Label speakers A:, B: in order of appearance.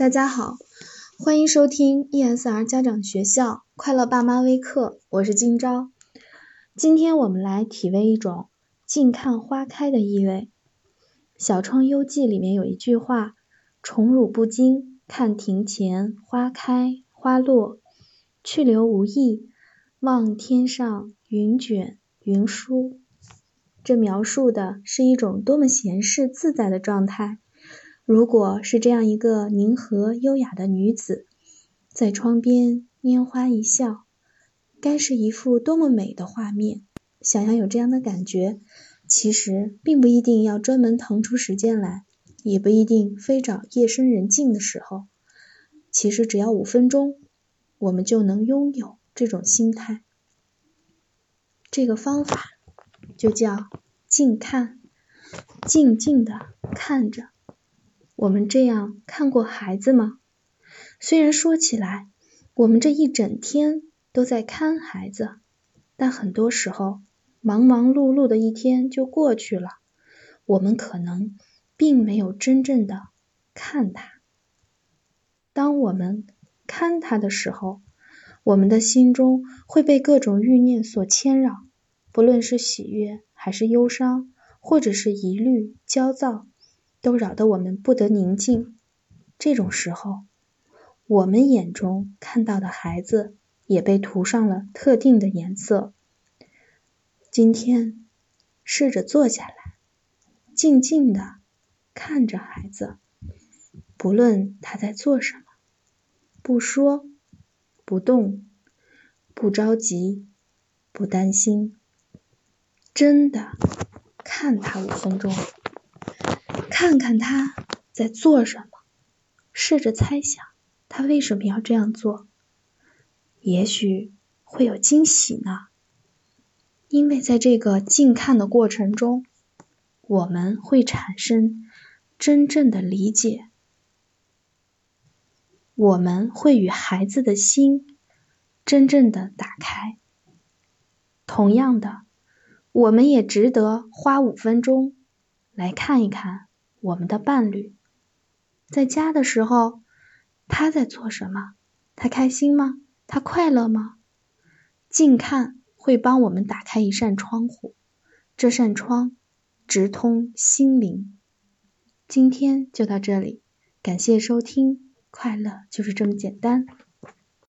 A: 大家好，欢迎收听 ESR 家长学校快乐爸妈微课，我是今朝。今天我们来体味一种静看花开的意味。《小窗幽记》里面有一句话：“宠辱不惊，看庭前花开花落，去留无意，望天上云卷云舒。”这描述的是一种多么闲适自在的状态。如果是这样一个宁和优雅的女子，在窗边拈花一笑，该是一幅多么美的画面！想要有这样的感觉，其实并不一定要专门腾出时间来，也不一定非找夜深人静的时候。其实只要五分钟，我们就能拥有这种心态。这个方法就叫静看，静静的看着。我们这样看过孩子吗？虽然说起来，我们这一整天都在看孩子，但很多时候，忙忙碌碌的一天就过去了，我们可能并没有真正的看他。当我们看他的时候，我们的心中会被各种欲念所牵扰，不论是喜悦还是忧伤，或者是疑虑、焦躁。都扰得我们不得宁静。这种时候，我们眼中看到的孩子也被涂上了特定的颜色。今天，试着坐下来，静静的看着孩子，不论他在做什么，不说，不动，不着急，不担心，真的看他五分钟。看看他在做什么，试着猜想他为什么要这样做，也许会有惊喜呢。因为在这个近看的过程中，我们会产生真正的理解，我们会与孩子的心真正的打开。同样的，我们也值得花五分钟来看一看。我们的伴侣在家的时候，他在做什么？他开心吗？他快乐吗？近看会帮我们打开一扇窗户，这扇窗直通心灵。今天就到这里，感谢收听，快乐就是这么简单。